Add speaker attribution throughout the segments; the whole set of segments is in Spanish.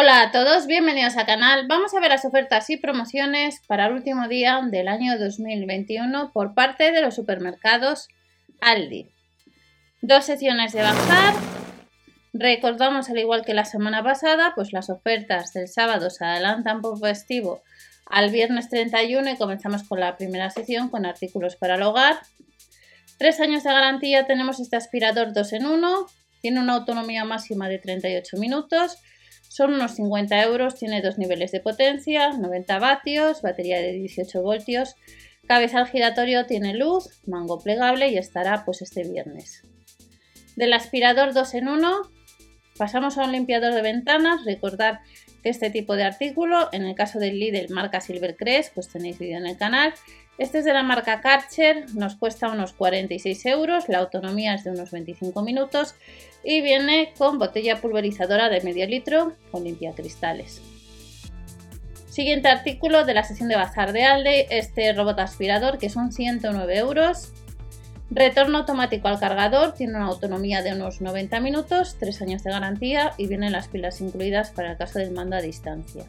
Speaker 1: Hola a todos, bienvenidos al canal. Vamos a ver las ofertas y promociones para el último día del año 2021 por parte de los supermercados Aldi. Dos secciones de bajar. Recordamos, al igual que la semana pasada, pues las ofertas del sábado se adelantan por festivo al viernes 31 y comenzamos con la primera sección con artículos para el hogar. Tres años de garantía tenemos este aspirador 2 en 1, tiene una autonomía máxima de 38 minutos son unos 50 euros, tiene dos niveles de potencia, 90 vatios, batería de 18 voltios, cabezal giratorio, tiene luz, mango plegable y estará pues este viernes. Del aspirador 2 en 1 pasamos a un limpiador de ventanas, recordar que este tipo de artículo, en el caso del Lidl marca Silvercrest, pues tenéis vídeo en el canal, este es de la marca Karcher, nos cuesta unos 46 euros, la autonomía es de unos 25 minutos y viene con botella pulverizadora de medio litro con limpiacristales. Siguiente artículo de la sesión de bazar de Alde, este robot aspirador que son 109 euros. Retorno automático al cargador, tiene una autonomía de unos 90 minutos, 3 años de garantía y vienen las pilas incluidas para el caso del mando a distancia.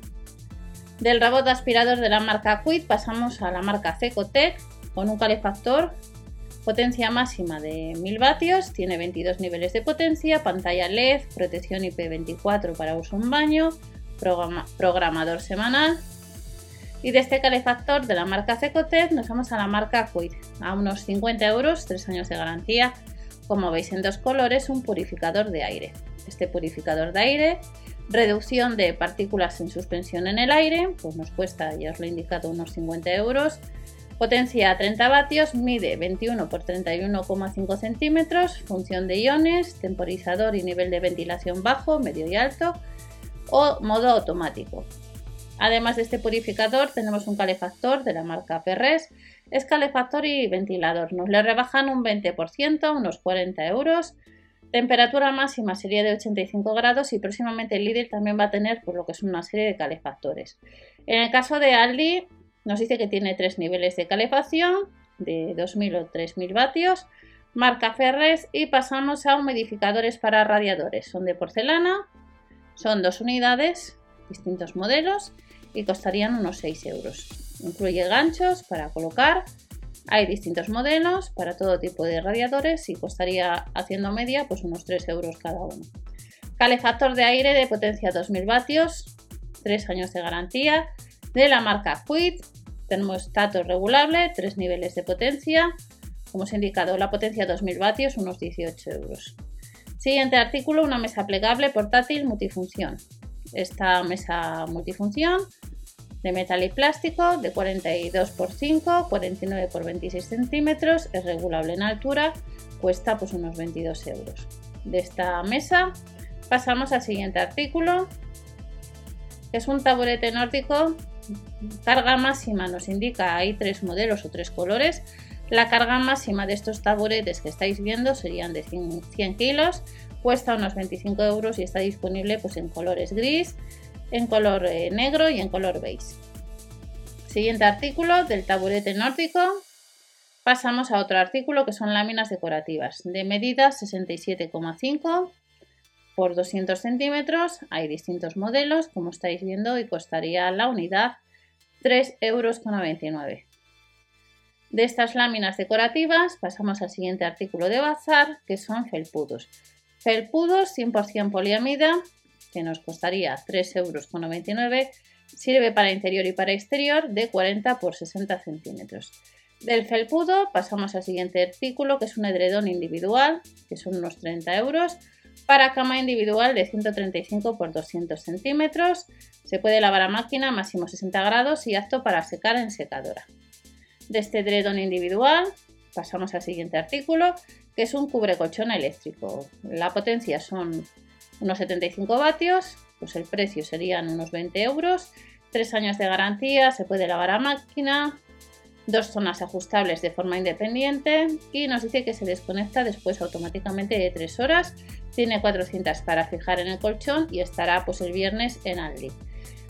Speaker 1: Del robot aspirador de la marca Quid pasamos a la marca Cecotec con un calefactor, potencia máxima de 1000 vatios, tiene 22 niveles de potencia, pantalla LED, protección IP24 para uso en baño, programador semanal. Y de este calefactor de la marca Cecotec nos vamos a la marca Quid, a unos 50 euros, 3 años de garantía, como veis en dos colores, un purificador de aire. Este purificador de aire Reducción de partículas en suspensión en el aire, pues nos cuesta, ya os lo he indicado, unos 50 euros. Potencia 30 vatios, mide 21 x 31,5 centímetros, función de iones, temporizador y nivel de ventilación bajo, medio y alto o modo automático. Además de este purificador tenemos un calefactor de la marca Ferres, es calefactor y ventilador, nos le rebajan un 20%, unos 40 euros Temperatura máxima sería de 85 grados y próximamente el Lidl también va a tener por lo que es una serie de calefactores. En el caso de Aldi nos dice que tiene tres niveles de calefacción de 2000 o 3000 vatios, marca Ferres y pasamos a humidificadores para radiadores. Son de porcelana, son dos unidades, distintos modelos y costarían unos 6 euros. Incluye ganchos para colocar hay distintos modelos para todo tipo de radiadores y costaría haciendo media pues unos 3 euros cada uno. Calefactor de aire de potencia 2000 vatios, 3 años de garantía, de la marca Quid, termostato regulable, 3 niveles de potencia, como os he indicado, la potencia 2000 vatios, unos 18 euros. Siguiente artículo, una mesa plegable portátil multifunción. Esta mesa multifunción de metal y plástico de 42 x 5, 49 x 26 centímetros, es regulable en altura, cuesta pues unos 22 euros. De esta mesa pasamos al siguiente artículo, es un taburete nórdico, carga máxima nos indica, hay tres modelos o tres colores, la carga máxima de estos taburetes que estáis viendo serían de 100, 100 kilos, cuesta unos 25 euros y está disponible pues, en colores gris, en color eh, negro y en color beige. Siguiente artículo del taburete nórdico. Pasamos a otro artículo que son láminas decorativas de medida 67,5 por 200 centímetros. Hay distintos modelos, como estáis viendo, y costaría la unidad 3,99 euros. De estas láminas decorativas pasamos al siguiente artículo de bazar, que son felpudos. Felpudos 100% poliamida que nos costaría 3,99 euros, sirve para interior y para exterior de 40 por 60 centímetros. Del felpudo pasamos al siguiente artículo que es un edredón individual, que son unos 30 euros, para cama individual de 135 por 200 centímetros. Se puede lavar a máquina máximo 60 grados y apto para secar en secadora. De este edredón individual pasamos al siguiente artículo, que es un cubrecolchón eléctrico. La potencia son unos 75 vatios, pues el precio serían unos 20 euros, 3 años de garantía, se puede lavar a máquina, dos zonas ajustables de forma independiente y nos dice que se desconecta después automáticamente de 3 horas, tiene 400 para fijar en el colchón y estará pues el viernes en Aldi.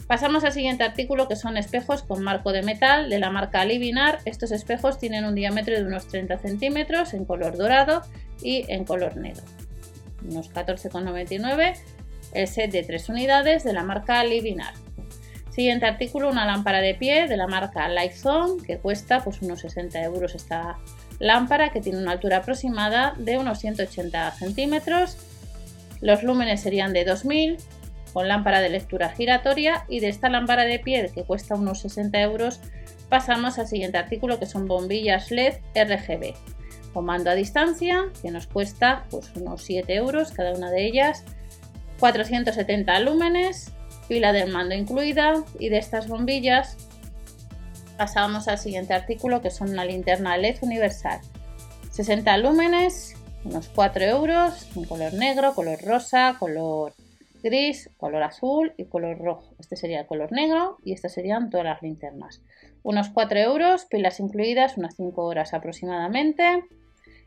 Speaker 1: Pasamos al siguiente artículo que son espejos con marco de metal de la marca Livinar. Estos espejos tienen un diámetro de unos 30 centímetros en color dorado y en color negro unos 14,99 el set de 3 unidades de la marca Livinar. Siguiente artículo, una lámpara de pie de la marca Lightzone que cuesta pues unos 60 euros esta lámpara que tiene una altura aproximada de unos 180 centímetros. Los lúmenes serían de 2000 con lámpara de lectura giratoria y de esta lámpara de pie que cuesta unos 60 euros pasamos al siguiente artículo que son bombillas LED RGB comando a distancia que nos cuesta pues unos 7 euros cada una de ellas 470 lúmenes pila del mando incluida y de estas bombillas pasamos al siguiente artículo que son una linterna LED universal. 60 lúmenes unos 4 euros en color negro color rosa color gris color azul y color rojo. Este sería el color negro y estas serían todas las linternas unos 4 euros pilas incluidas unas 5 horas aproximadamente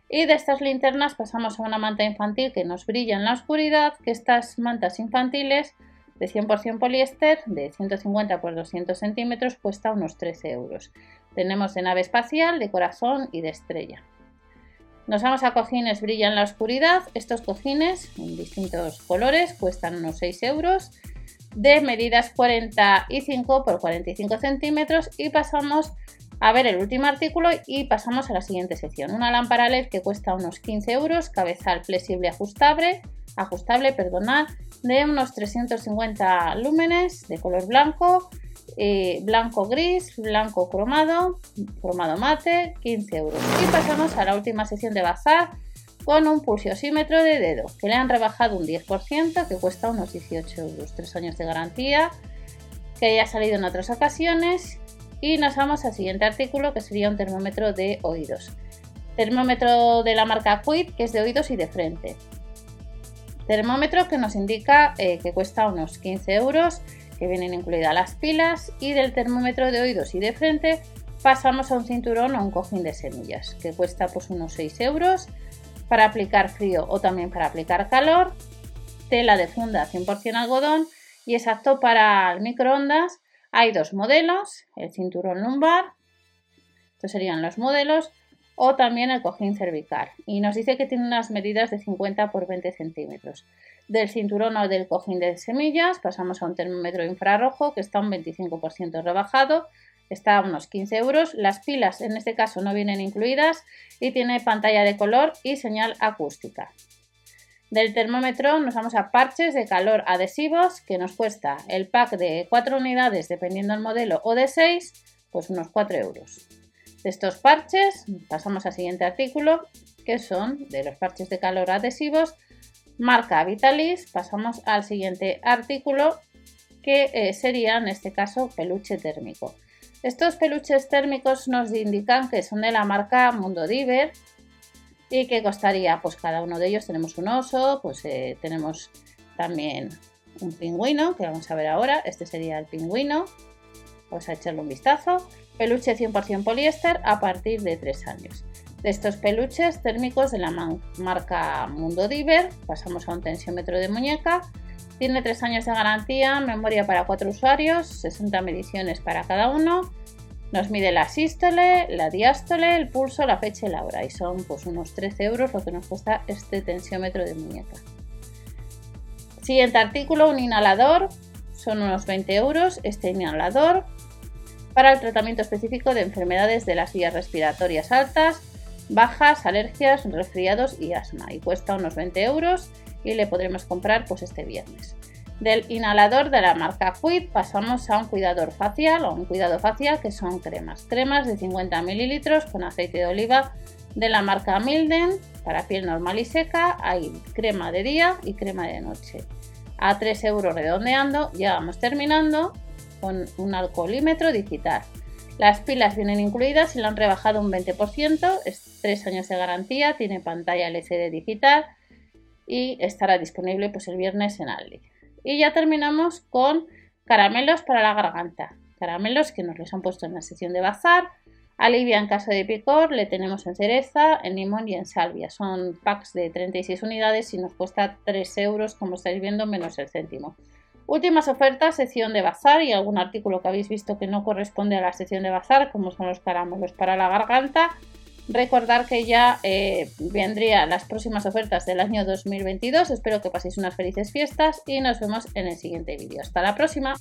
Speaker 1: y de estas linternas pasamos a una manta infantil que nos brilla en la oscuridad, que estas mantas infantiles de 100% poliéster de 150 por 200 centímetros cuesta unos 13 euros. Tenemos de nave espacial, de corazón y de estrella. Nos vamos a cojines brilla en la oscuridad. Estos cojines en distintos colores cuestan unos 6 euros de medidas 45 por 45 centímetros y pasamos a ver el último artículo y pasamos a la siguiente sección. Una lámpara LED que cuesta unos 15 euros, cabezal flexible ajustable, ajustable perdonad, de unos 350 lúmenes de color blanco, eh, blanco gris, blanco cromado, cromado mate, 15 euros. Y pasamos a la última sección de bazar con un pulsiosímetro de dedo que le han rebajado un 10% que cuesta unos 18 euros, 3 años de garantía que ya ha salido en otras ocasiones y nos vamos al siguiente artículo que sería un termómetro de oídos. Termómetro de la marca Quid que es de oídos y de frente. Termómetro que nos indica eh, que cuesta unos 15 euros, que vienen incluidas las pilas y del termómetro de oídos y de frente pasamos a un cinturón o un cojín de semillas que cuesta pues unos 6 euros para aplicar frío o también para aplicar calor, tela de funda 100% algodón y es apto para el microondas hay dos modelos, el cinturón lumbar, estos serían los modelos, o también el cojín cervical. Y nos dice que tiene unas medidas de 50 por 20 centímetros. Del cinturón o del cojín de semillas pasamos a un termómetro infrarrojo que está un 25% rebajado, está a unos 15 euros. Las pilas en este caso no vienen incluidas y tiene pantalla de color y señal acústica. Del termómetro nos vamos a parches de calor adhesivos que nos cuesta el pack de 4 unidades dependiendo del modelo o de 6, pues unos 4 euros. De estos parches pasamos al siguiente artículo que son de los parches de calor adhesivos marca Vitalis. Pasamos al siguiente artículo que eh, sería en este caso peluche térmico. Estos peluches térmicos nos indican que son de la marca Mundo Diver ¿Y qué costaría? Pues cada uno de ellos tenemos un oso, pues eh, tenemos también un pingüino, que vamos a ver ahora. Este sería el pingüino. Vamos a echarle un vistazo. Peluche 100% poliéster a partir de 3 años. De estos peluches térmicos de la marca Mundo Diver, pasamos a un tensiómetro de muñeca. Tiene 3 años de garantía, memoria para 4 usuarios, 60 mediciones para cada uno nos mide la sístole, la diástole, el pulso, la fecha y la hora. Y son pues unos 13 euros lo que nos cuesta este tensiómetro de muñeca. Siguiente artículo, un inhalador. Son unos 20 euros este inhalador para el tratamiento específico de enfermedades de las vías respiratorias altas, bajas, alergias, resfriados y asma. Y cuesta unos 20 euros y le podremos comprar pues este viernes. Del inhalador de la marca Quid pasamos a un cuidador facial o un cuidado facial que son cremas. Cremas de 50 mililitros con aceite de oliva de la marca Milden para piel normal y seca. Hay crema de día y crema de noche. A 3 euros redondeando, ya vamos terminando con un alcoholímetro digital. Las pilas vienen incluidas y lo han rebajado un 20%, es 3 años de garantía, tiene pantalla LCD digital y estará disponible pues, el viernes en Aldi. Y ya terminamos con caramelos para la garganta. Caramelos que nos los han puesto en la sección de bazar. Alivia en caso de picor, le tenemos en cereza, en limón y en salvia. Son packs de 36 unidades y nos cuesta 3 euros, como estáis viendo, menos el céntimo. Últimas ofertas, sección de bazar y algún artículo que habéis visto que no corresponde a la sección de bazar, como son los caramelos para la garganta. Recordar que ya eh, vendrían las próximas ofertas del año 2022. Espero que paséis unas felices fiestas y nos vemos en el siguiente vídeo. Hasta la próxima.